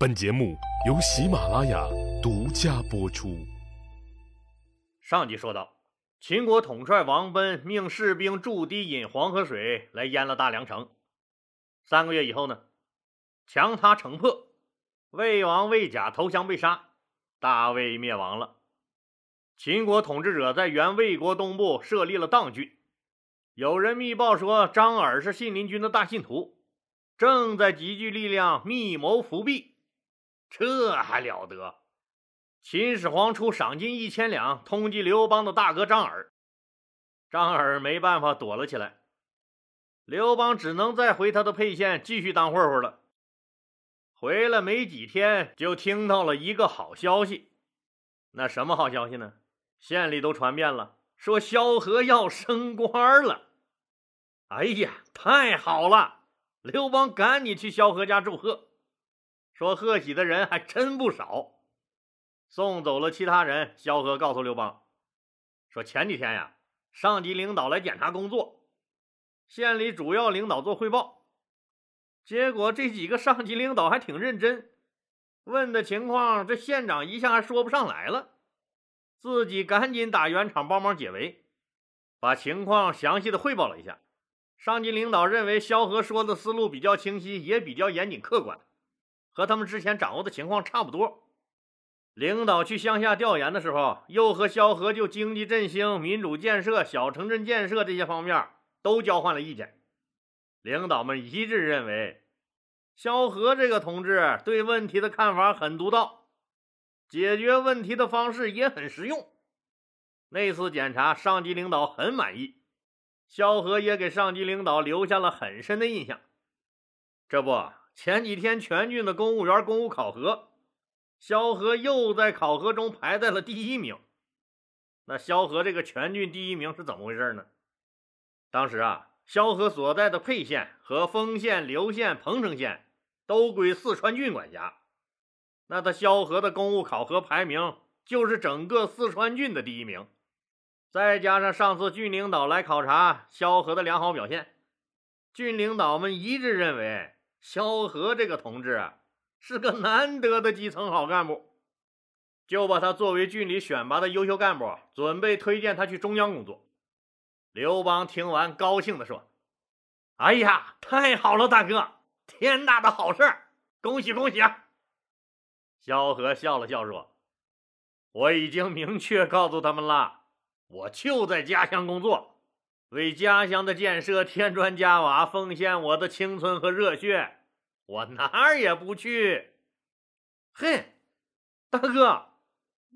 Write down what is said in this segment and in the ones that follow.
本节目由喜马拉雅独家播出。上集说到，秦国统帅王贲命士兵筑堤引黄河水来淹了大梁城。三个月以后呢，强他城破，魏王魏甲投降被杀，大魏灭亡了。秦国统治者在原魏国东部设立了当郡。有人密报说，张耳是信陵君的大信徒，正在集聚力量密谋伏辟。这还了得！秦始皇出赏金一千两，通缉刘邦的大哥张耳。张耳没办法，躲了起来。刘邦只能再回他的沛县继续当混混了。回来没几天，就听到了一个好消息。那什么好消息呢？县里都传遍了，说萧何要升官了。哎呀，太好了！刘邦赶紧去萧何家祝贺。说贺喜的人还真不少，送走了其他人。萧何告诉刘邦，说前几天呀，上级领导来检查工作，县里主要领导做汇报，结果这几个上级领导还挺认真，问的情况，这县长一下还说不上来了，自己赶紧打圆场帮忙解围，把情况详细的汇报了一下。上级领导认为萧何说的思路比较清晰，也比较严谨客观。和他们之前掌握的情况差不多。领导去乡下调研的时候，又和萧何就经济振兴、民主建设、小城镇建设这些方面都交换了意见。领导们一致认为，萧何这个同志对问题的看法很独到，解决问题的方式也很实用。那次检查，上级领导很满意，萧何也给上级领导留下了很深的印象。这不。前几天全郡的公务员公务考核，萧何又在考核中排在了第一名。那萧何这个全郡第一名是怎么回事呢？当时啊，萧何所在的沛县和丰县、刘县、彭城县都归四川郡管辖。那他萧何的公务考核排名就是整个四川郡的第一名。再加上上次郡领导来考察萧何的良好表现，郡领导们一致认为。萧何这个同志啊，是个难得的基层好干部，就把他作为郡里选拔的优秀干部，准备推荐他去中央工作。刘邦听完，高兴地说：“哎呀，太好了，大哥，天大的好事，恭喜恭喜啊！”萧何笑了笑说：“我已经明确告诉他们了，我就在家乡工作。”为家乡的建设添砖加瓦，奉献我的青春和热血，我哪儿也不去。嘿，大哥，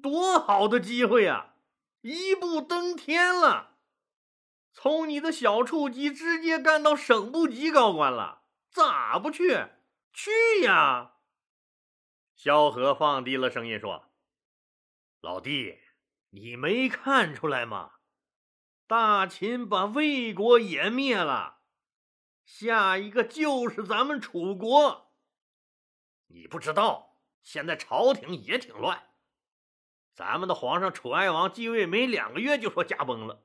多好的机会呀！一步登天了，从你的小处级直接干到省部级高官了，咋不去？去呀！萧何放低了声音说：“老弟，你没看出来吗？”大秦把魏国也灭了，下一个就是咱们楚国。你不知道，现在朝廷也挺乱。咱们的皇上楚哀王继位没两个月就说驾崩了，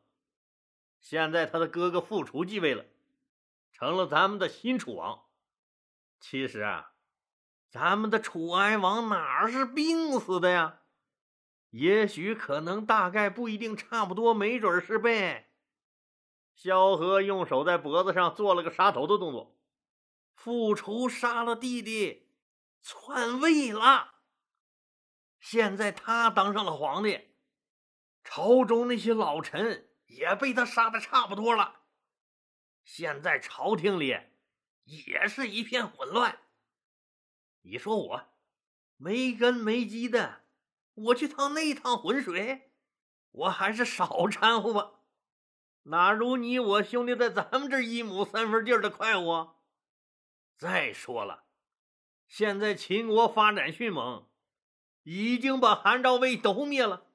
现在他的哥哥傅楚继位了，成了咱们的新楚王。其实啊，咱们的楚哀王哪是病死的呀？也许可能大概不一定差不多没准是呗。萧何用手在脖子上做了个杀头的动作。复仇杀了弟弟，篡位了。现在他当上了皇帝，朝中那些老臣也被他杀的差不多了。现在朝廷里也是一片混乱。你说我没根没基的。我去趟那一趟浑水，我还是少掺和吧。哪如你我兄弟在咱们这一亩三分地儿的快活？再说了，现在秦国发展迅猛，已经把韩赵魏都灭了，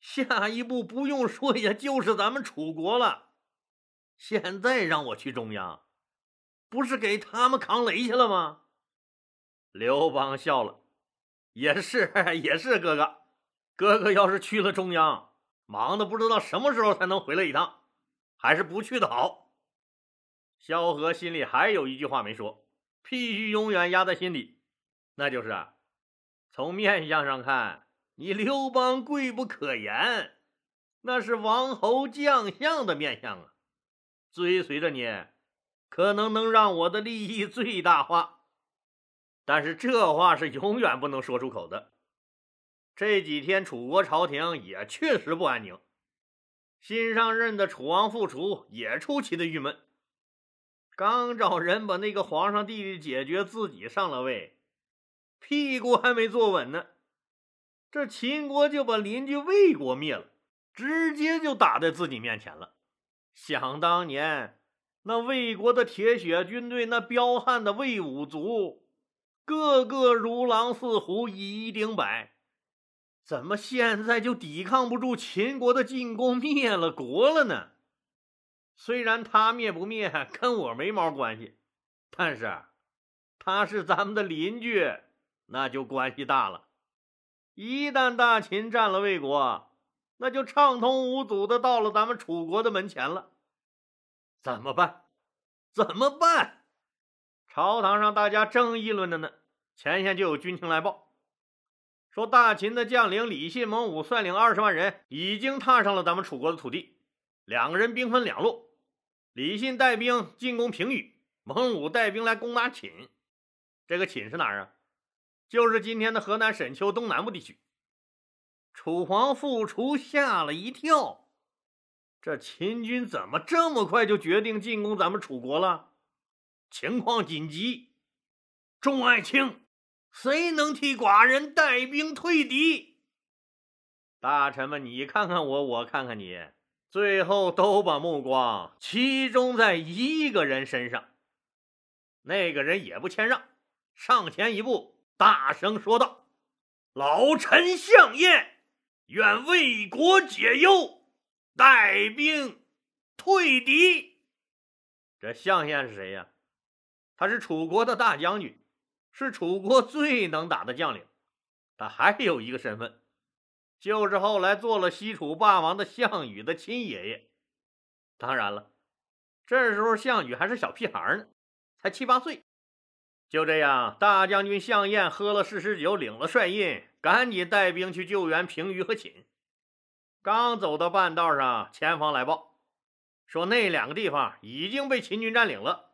下一步不用说，也就是咱们楚国了。现在让我去中央，不是给他们扛雷去了吗？刘邦笑了。也是也是，哥哥，哥哥要是去了中央，忙的不知道什么时候才能回来一趟，还是不去的好。萧何心里还有一句话没说，必须永远压在心里。那就是从面相上看，你刘邦贵不可言，那是王侯将相的面相啊！追随着你，可能能让我的利益最大化。但是这话是永远不能说出口的。这几天楚国朝廷也确实不安宁，新上任的楚王傅楚也出奇的郁闷。刚找人把那个皇上弟弟解决，自己上了位，屁股还没坐稳呢，这秦国就把邻居魏国灭了，直接就打在自己面前了。想当年，那魏国的铁血军队，那彪悍的魏武卒，个个如狼似虎，以一顶百，怎么现在就抵抗不住秦国的进攻，灭了国了呢？虽然他灭不灭跟我没毛关系，但是他是咱们的邻居，那就关系大了。一旦大秦占了魏国，那就畅通无阻的到了咱们楚国的门前了。怎么办？怎么办？朝堂上大家正议论着呢，前线就有军情来报，说大秦的将领李信、蒙武率领二十万人已经踏上了咱们楚国的土地，两个人兵分两路。李信带兵进攻平舆，蒙武带兵来攻打寝。这个寝是哪儿啊？就是今天的河南沈丘东南部地区。楚皇复楚吓了一跳，这秦军怎么这么快就决定进攻咱们楚国了？情况紧急，众爱卿，谁能替寡人带兵退敌？大臣们，你看看我，我看看你。最后都把目光集中在一个人身上，那个人也不谦让，上前一步，大声说道：“老臣项燕，愿为国解忧，带兵退敌。”这项燕是谁呀？他是楚国的大将军，是楚国最能打的将领。他还有一个身份。就是后来做了西楚霸王的项羽的亲爷爷。当然了，这时候项羽还是小屁孩呢，才七八岁。就这样，大将军项燕喝了誓师酒，领了帅印，赶紧带兵去救援平舆和秦。刚走到半道上，前方来报说那两个地方已经被秦军占领了。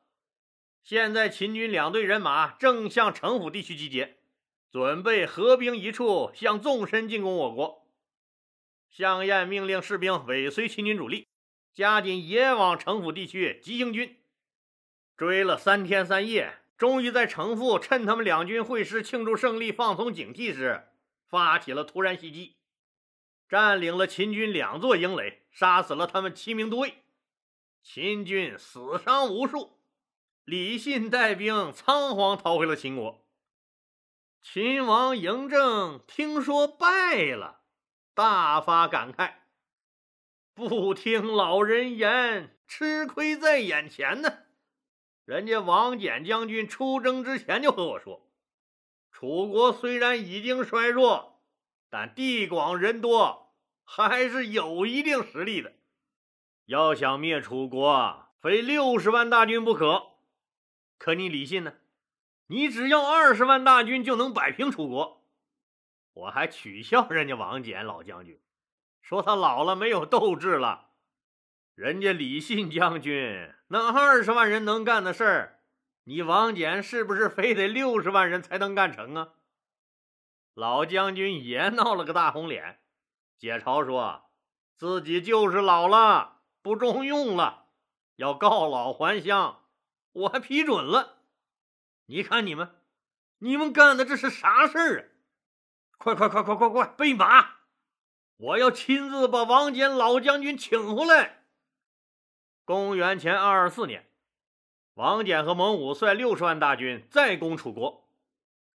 现在秦军两队人马正向城府地区集结，准备合兵一处，向纵深进攻我国。项燕命令士兵尾随秦军主力，加紧也往城府地区急行军。追了三天三夜，终于在城父趁他们两军会师庆祝胜利、放松警惕时，发起了突然袭击，占领了秦军两座营垒，杀死了他们七名都尉。秦军死伤无数，李信带兵仓皇逃回了秦国。秦王嬴政听说败了。大发感慨，不听老人言，吃亏在眼前呢。人家王翦将军出征之前就和我说，楚国虽然已经衰弱，但地广人多，还是有一定实力的。要想灭楚国，非六十万大军不可。可你李信呢？你只要二十万大军就能摆平楚国。我还取笑人家王翦老将军，说他老了没有斗志了。人家李信将军那二十万人能干的事儿，你王翦是不是非得六十万人才能干成啊？老将军也闹了个大红脸，解嘲说自己就是老了，不中用了，要告老还乡。我还批准了。你看你们，你们干的这是啥事儿啊？快快快快快快备马！我要亲自把王翦老将军请回来。公元前二二四年，王翦和蒙武率六十万大军再攻楚国。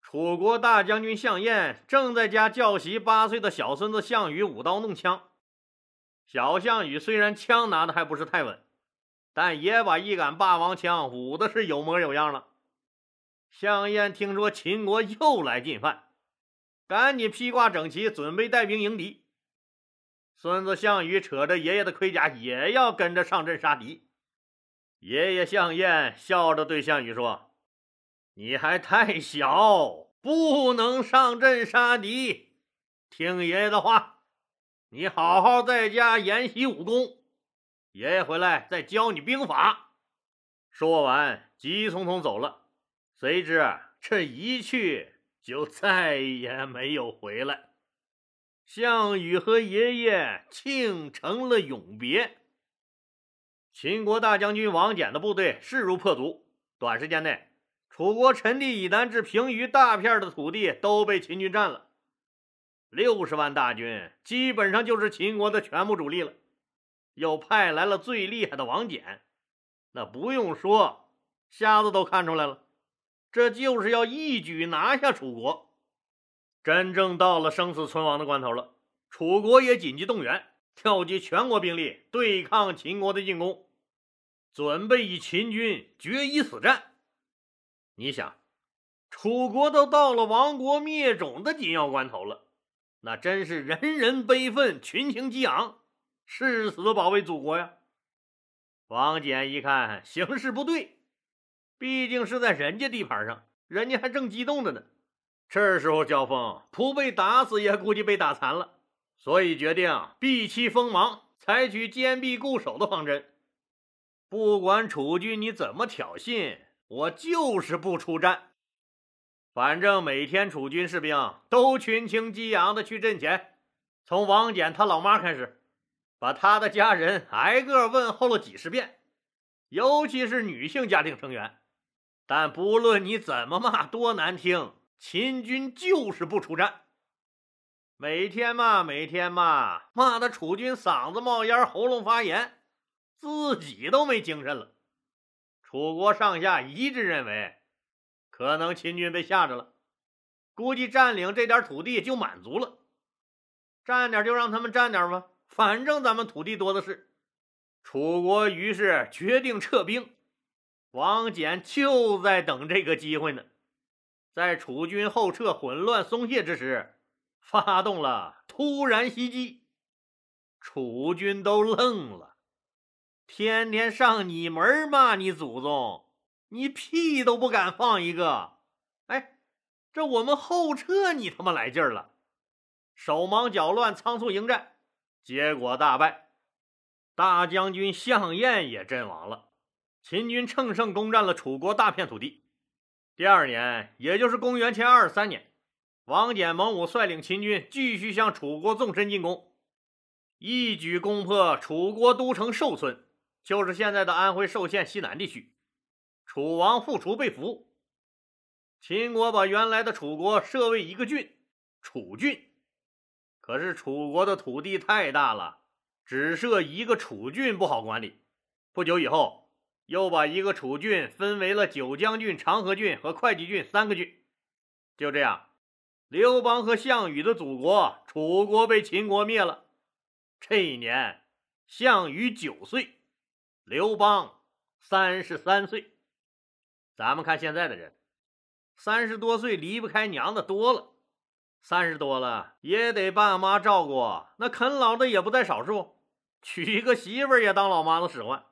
楚国大将军项燕正在家教习八岁的小孙子项羽舞刀弄枪。小项羽虽然枪拿的还不是太稳，但也把一杆霸王枪舞的是有模有样了。项燕听说秦国又来进犯。赶紧披挂整齐，准备带兵迎敌。孙子项羽扯着爷爷的盔甲，也要跟着上阵杀敌。爷爷项燕笑着对项羽说：“你还太小，不能上阵杀敌。听爷爷的话，你好好在家研习武功，爷爷回来再教你兵法。”说完，急匆匆走了。谁知这一去就再也没有回来。项羽和爷爷庆成了永别。秦国大将军王翦的部队势如破竹，短时间内，楚国陈地以南至平舆大片的土地都被秦军占了。六十万大军基本上就是秦国的全部主力了，又派来了最厉害的王翦，那不用说，瞎子都看出来了，这就是要一举拿下楚国。真正到了生死存亡的关头了，楚国也紧急动员。调集全国兵力对抗秦国的进攻，准备与秦军决一死战。你想，楚国都到了亡国灭种的紧要关头了，那真是人人悲愤，群情激昂，誓死保卫祖国呀！王翦一看形势不对，毕竟是在人家地盘上，人家还正激动着呢。这时候交锋，不被打死也估计被打残了。所以决定避其锋芒，采取坚壁固守的方针。不管楚军你怎么挑衅，我就是不出战。反正每天楚军士兵都群情激昂的去阵前，从王翦他老妈开始，把他的家人挨个问候了几十遍，尤其是女性家庭成员。但不论你怎么骂，多难听，秦军就是不出战。每天骂，每天骂，骂的楚军嗓子冒烟，喉咙发炎，自己都没精神了。楚国上下一致认为，可能秦军被吓着了，估计占领这点土地就满足了，占点就让他们占点吧，反正咱们土地多的是。楚国于是决定撤兵，王翦就在等这个机会呢。在楚军后撤混乱松懈之时。发动了突然袭击，楚军都愣了。天天上你门骂你祖宗，你屁都不敢放一个。哎，这我们后撤，你他妈来劲儿了，手忙脚乱，仓促迎战，结果大败。大将军项燕也阵亡了。秦军乘胜攻占了楚国大片土地。第二年，也就是公元前二三年。王翦蒙武率领秦军继续向楚国纵深进攻，一举攻破楚国都城寿村，就是现在的安徽寿县西南地区。楚王复楚被俘，秦国把原来的楚国设为一个郡——楚郡。可是楚国的土地太大了，只设一个楚郡不好管理。不久以后，又把一个楚郡分为了九江郡、长河郡和会稽郡三个郡。就这样。刘邦和项羽的祖国楚国被秦国灭了。这一年，项羽九岁，刘邦三十三岁。咱们看现在的人，三十多岁离不开娘的多了，三十多了也得爸妈照顾，那啃老的也不在少数，娶一个媳妇儿也当老妈子使唤，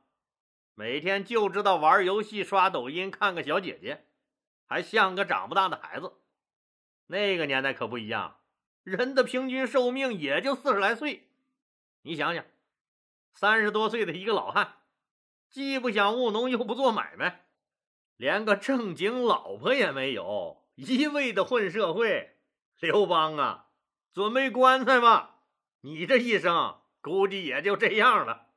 每天就知道玩游戏、刷抖音、看个小姐姐，还像个长不大的孩子。那个年代可不一样，人的平均寿命也就四十来岁。你想想，三十多岁的一个老汉，既不想务农，又不做买卖，连个正经老婆也没有，一味的混社会。刘邦啊，准备棺材吧，你这一生估计也就这样了。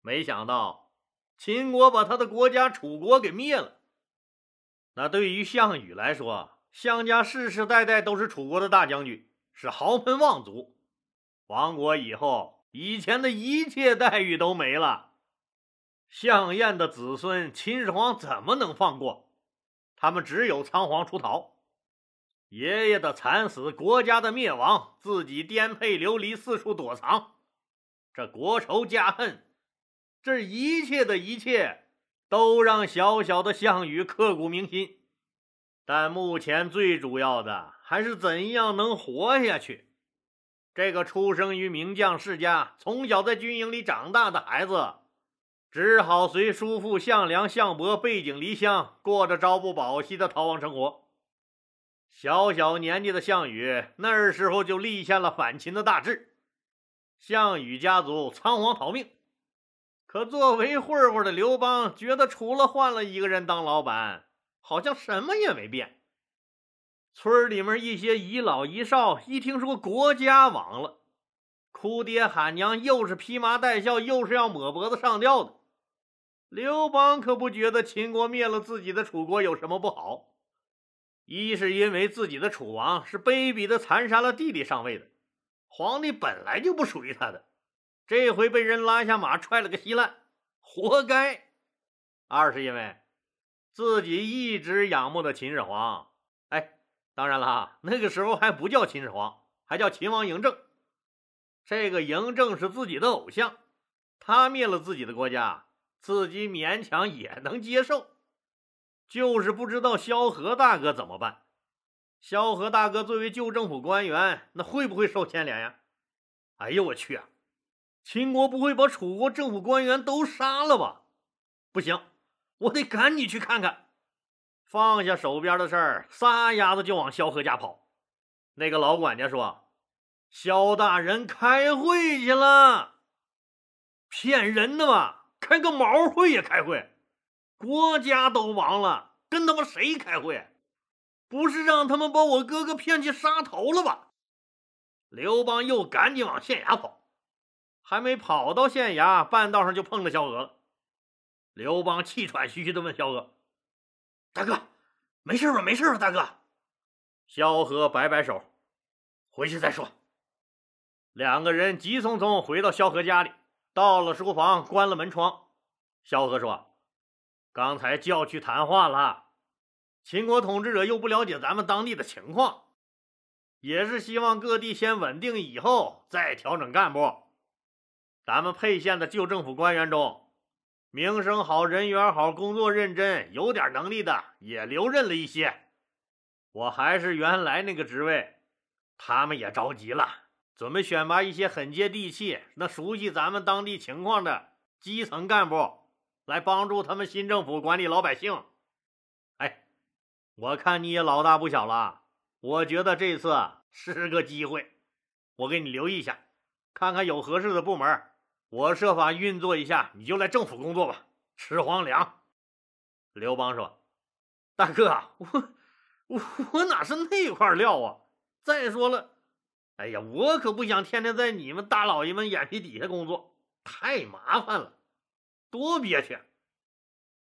没想到秦国把他的国家楚国给灭了。那对于项羽来说，项家世世代代都是楚国的大将军，是豪门望族。亡国以后，以前的一切待遇都没了。项燕的子孙秦始皇怎么能放过？他们只有仓皇出逃。爷爷的惨死，国家的灭亡，自己颠沛流离，四处躲藏。这国仇家恨，这一切的一切，都让小小的项羽刻骨铭心。但目前最主要的还是怎样能活下去。这个出生于名将世家、从小在军营里长大的孩子，只好随叔父项梁、项伯背井离乡，过着朝不保夕的逃亡生活。小小年纪的项羽那时候就立下了反秦的大志，项羽家族仓皇逃命。可作为混混的刘邦觉得，除了换了一个人当老板，好像什么也没变。村里面一些遗老遗少一听说国家亡了，哭爹喊娘，又是披麻戴孝，又是要抹脖子上吊的。刘邦可不觉得秦国灭了自己的楚国有什么不好。一是因为自己的楚王是卑鄙的残杀了弟弟上位的，皇帝本来就不属于他的。这回被人拉下马踹了个稀烂，活该。二是因为自己一直仰慕的秦始皇，哎，当然了，那个时候还不叫秦始皇，还叫秦王嬴政。这个嬴政是自己的偶像，他灭了自己的国家，自己勉强也能接受，就是不知道萧何大哥怎么办。萧何大哥作为旧政府官员，那会不会受牵连呀？哎呦我去啊！秦国不会把楚国政府官员都杀了吧？不行，我得赶紧去看看。放下手边的事儿，撒丫子就往萧何家跑。那个老管家说：“萧大人开会去了。”骗人的吧？开个毛会也开会？国家都亡了，跟他妈谁开会？不是让他们把我哥哥骗去杀头了吧？刘邦又赶紧往县衙跑。还没跑到县衙，半道上就碰着萧何了。刘邦气喘吁吁地问萧何：“大哥，没事吧？没事吧，大哥？”萧何摆摆手：“回去再说。”两个人急匆匆回到萧何家里，到了书房，关了门窗。萧何说：“刚才叫去谈话了，秦国统治者又不了解咱们当地的情况，也是希望各地先稳定，以后再调整干部。”咱们沛县的旧政府官员中，名声好、人缘好、工作认真、有点能力的也留任了一些。我还是原来那个职位，他们也着急了，准备选拔一些很接地气、那熟悉咱们当地情况的基层干部，来帮助他们新政府管理老百姓。哎，我看你也老大不小了，我觉得这次是个机会，我给你留意一下，看看有合适的部门。我设法运作一下，你就来政府工作吧，吃皇粮。刘邦说：“大哥，我我我哪是那块料啊？再说了，哎呀，我可不想天天在你们大老爷们眼皮底下工作，太麻烦了，多憋屈。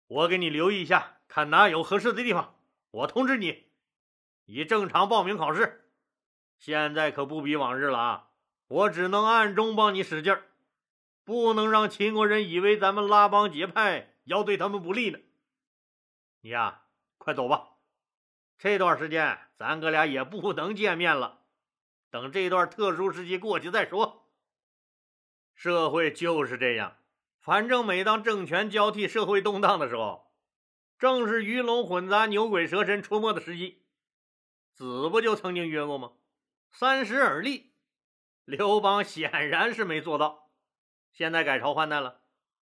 我给你留意一下，看哪有合适的地方，我通知你。你正常报名考试。现在可不比往日了啊，我只能暗中帮你使劲儿。”不能让秦国人以为咱们拉帮结派要对他们不利呢。你呀，快走吧。这段时间咱哥俩也不能见面了，等这段特殊时期过去再说。社会就是这样，反正每当政权交替、社会动荡的时候，正是鱼龙混杂、牛鬼蛇神出没的时机。子不就曾经约过吗？三十而立。刘邦显然是没做到。现在改朝换代了，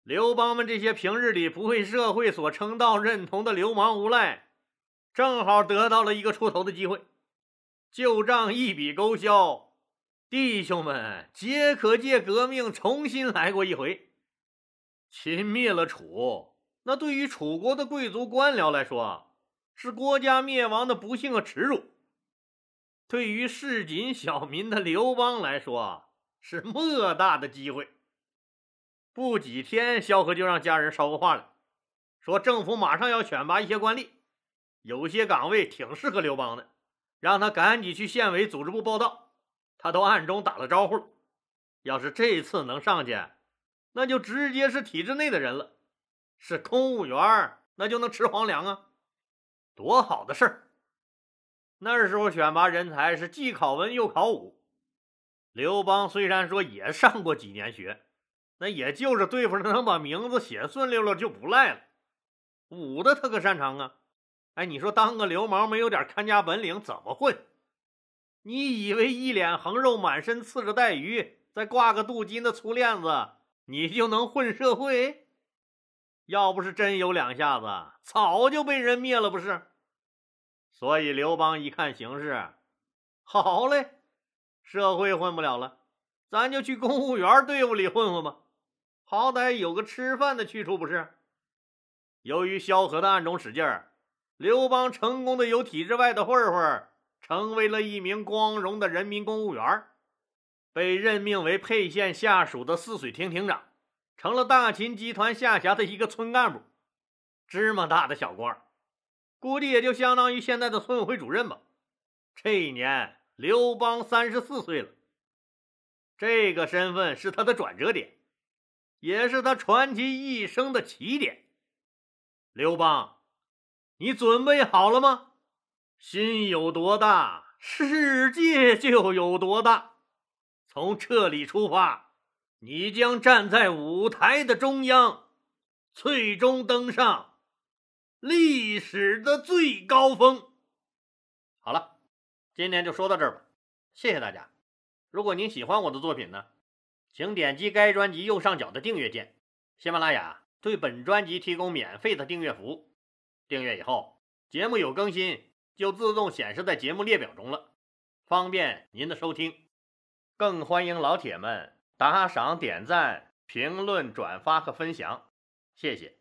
刘邦们这些平日里不为社会所称道、认同的流氓无赖，正好得到了一个出头的机会，旧账一笔勾销，弟兄们皆可借革命重新来过一回。秦灭了楚，那对于楚国的贵族官僚来说，是国家灭亡的不幸和耻辱；对于市井小民的刘邦来说，是莫大的机会。不几天，萧何就让家人捎个话来，说政府马上要选拔一些官吏，有些岗位挺适合刘邦的，让他赶紧去县委组织部报道。他都暗中打了招呼，要是这次能上去，那就直接是体制内的人了，是公务员，那就能吃皇粮啊，多好的事儿！那时候选拔人才是既考文又考武，刘邦虽然说也上过几年学。那也就是对付着能把名字写顺溜了就不赖了，武的他可擅长啊！哎，你说当个流氓没有点看家本领怎么混？你以为一脸横肉、满身刺着带鱼，再挂个镀金的粗链子，你就能混社会？要不是真有两下子，早就被人灭了，不是？所以刘邦一看形势，好嘞，社会混不了了，咱就去公务员队伍里混混吧，好歹有个吃饭的去处不是？由于萧何的暗中使劲儿，刘邦成功的由体制外的混混成为了一名光荣的人民公务员，被任命为沛县下属的泗水亭亭长，成了大秦集团下辖的一个村干部。芝麻大的小官，估计也就相当于现在的村委会主任吧。这一年，刘邦三十四岁了。这个身份是他的转折点，也是他传奇一生的起点。刘邦，你准备好了吗？心有多大，世界就有多大。从这里出发，你将站在舞台的中央，最终登上。历史的最高峰。好了，今天就说到这儿吧，谢谢大家。如果您喜欢我的作品呢，请点击该专辑右上角的订阅键。喜马拉雅对本专辑提供免费的订阅服务，订阅以后，节目有更新就自动显示在节目列表中了，方便您的收听。更欢迎老铁们打赏、点赞、评论、转发和分享，谢谢。